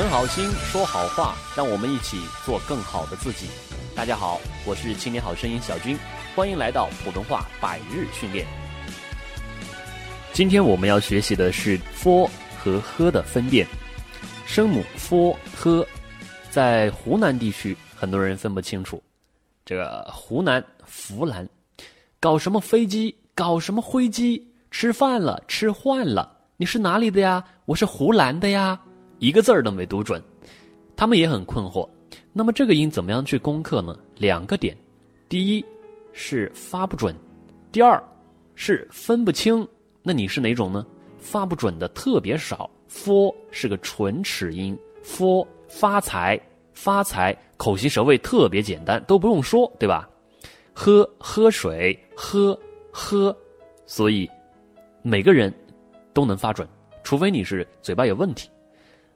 存好心，说好话，让我们一起做更好的自己。大家好，我是青年好声音小军，欢迎来到普通话百日训练。今天我们要学习的是 “f” 和 “h” 的分辨。声母 “f”、“h”，在湖南地区很多人分不清楚。这个湖南湖南，搞什么飞机？搞什么灰机？吃饭了，吃换了。你是哪里的呀？我是湖南的呀，一个字儿都没读准。他们也很困惑。那么这个音怎么样去攻克呢？两个点，第一是发不准，第二是分不清。那你是哪种呢？发不准的特别少。f 是个唇齿音，f 发财发财，口型舌位特别简单，都不用说，对吧？喝喝水喝喝，所以每个人都能发准，除非你是嘴巴有问题。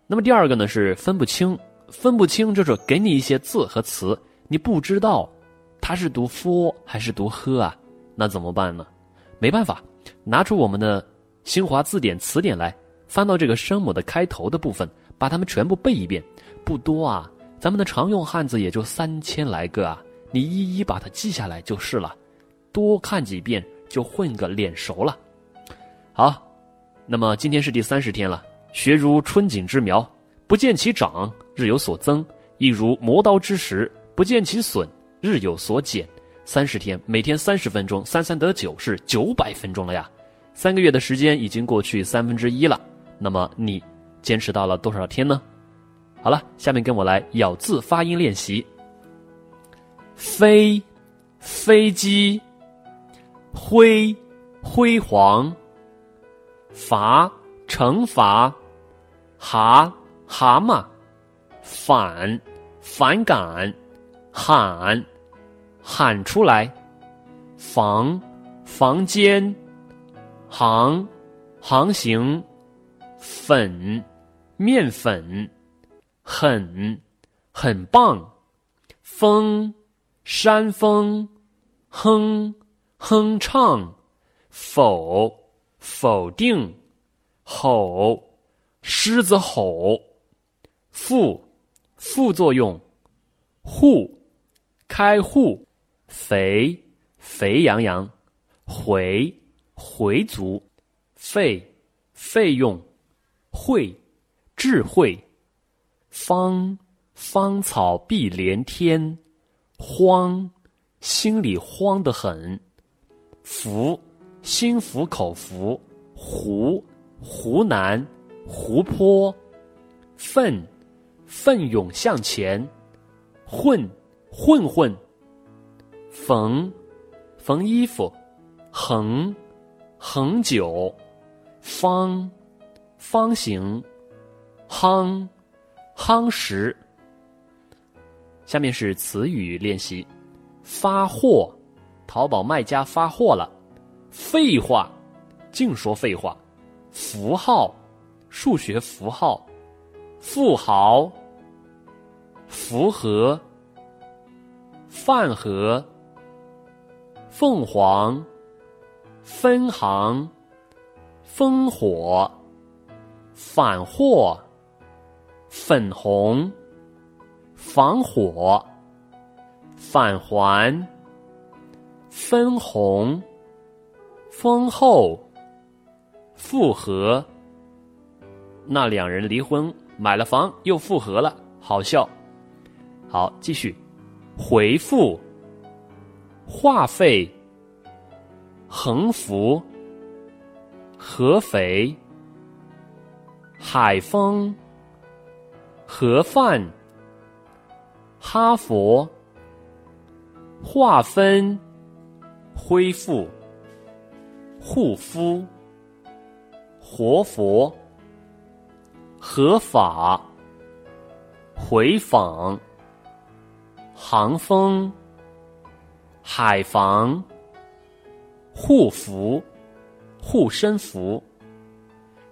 那么第二个呢是分不清。分不清就是给你一些字和词，你不知道它是读 f 还是读 he 啊？那怎么办呢？没办法，拿出我们的新华字典词典来，翻到这个声母的开头的部分，把它们全部背一遍。不多啊，咱们的常用汉字也就三千来个啊，你一一把它记下来就是了。多看几遍就混个脸熟了。好，那么今天是第三十天了，学如春景之苗。不见其长，日有所增；亦如磨刀之石，不见其损，日有所减。三十天，每天三十分钟，三三得九，是九百分钟了呀！三个月的时间已经过去三分之一了。那么你坚持到了多少天呢？好了，下面跟我来咬字发音练习：飞，飞机；辉，辉煌；罚，惩罚；蛤。蛤蟆，反，反感，喊，喊出来，房，房间，航，航行，粉，面粉，很，很棒，风，山峰，哼，哼唱，否，否定，吼，狮子吼。副，副作用，户，开户，肥，肥羊羊，回，回族，费，费用，会，智慧，芳，芳草碧连天，慌，心里慌得很，福，心服口服，湖，湖南，湖泊，奋。奋勇向前，混，混混，缝，缝衣服，恒，恒久，方，方形，夯，夯实。下面是词语练习：发货，淘宝卖家发货了；废话，净说废话；符号，数学符号；富豪。符合，饭盒，凤凰，分行，烽火，反货，粉红，防火，返还，分红，丰厚，复合。那两人离婚，买了房又复合了，好笑。好，继续，回复，话费，横幅，合肥，海丰，盒饭，哈佛，划分，恢复，护肤，活佛，合法，回访。航风，海防，护符，护身符。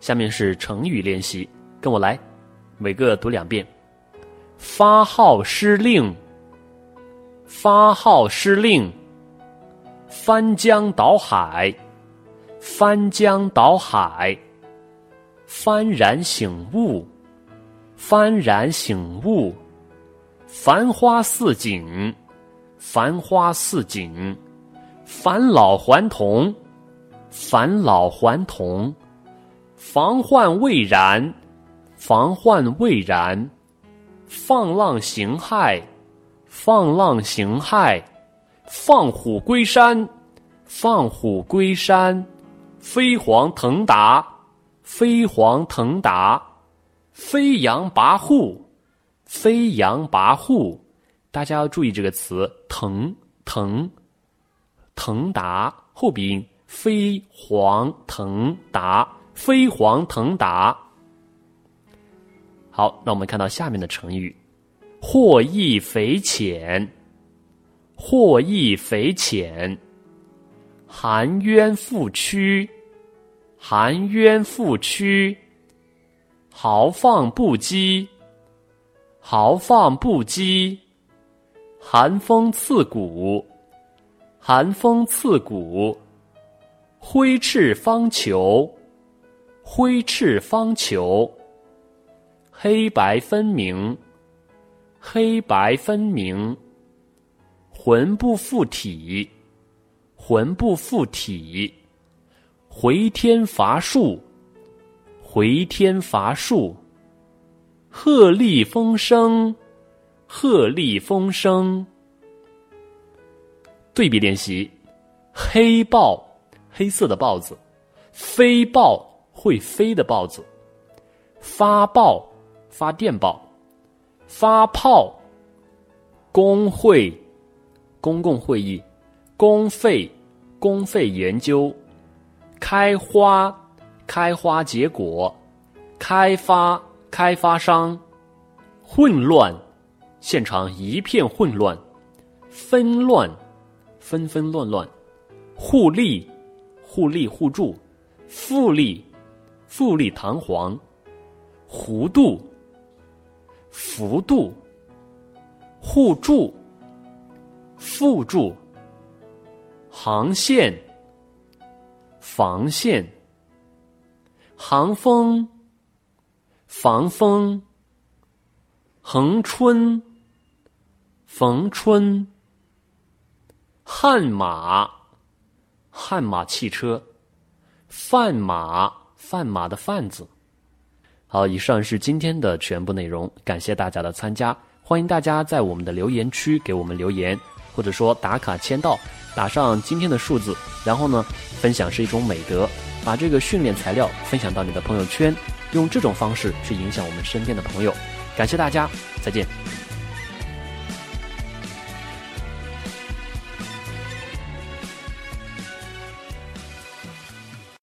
下面是成语练习，跟我来，每个读两遍。发号施令，发号施令。翻江倒海，翻江倒海。幡然醒悟，幡然醒悟，繁花似锦，繁花似锦，返老还童，返老还童，防患未然，防患未然，放浪形骸，放浪形骸，放虎归山，放虎归山，飞黄腾达，飞黄腾达。飞扬跋扈，飞扬跋扈，大家要注意这个词“腾腾腾达”后鼻音，飞黄腾达，飞黄腾达。好，那我们看到下面的成语：获益匪浅，获益匪浅，含冤负屈，含冤负屈。豪放不羁，豪放不羁；寒风刺骨，寒风刺骨；挥斥方遒，挥斥方遒；黑白分明，黑白分明；魂不附体，魂不附体；回天乏术。回天乏术，鹤唳风声，鹤唳风声。对比练习：黑豹，黑色的豹子；飞豹，会飞的豹子；发报，发电报；发炮，工会，公共会议；公费，公费研究；开花。开花结果，开发开发商，混乱，现场一片混乱，纷乱，纷纷乱乱，互利，互利互助，富丽，富丽堂皇，弧度，幅度，互助，互助，航线，防线。航风，防风；恒春，逢春；悍马，悍马汽车；贩马，贩马的贩子。好，以上是今天的全部内容，感谢大家的参加，欢迎大家在我们的留言区给我们留言，或者说打卡签到，打上今天的数字，然后呢，分享是一种美德。把这个训练材料分享到你的朋友圈，用这种方式去影响我们身边的朋友。感谢大家，再见。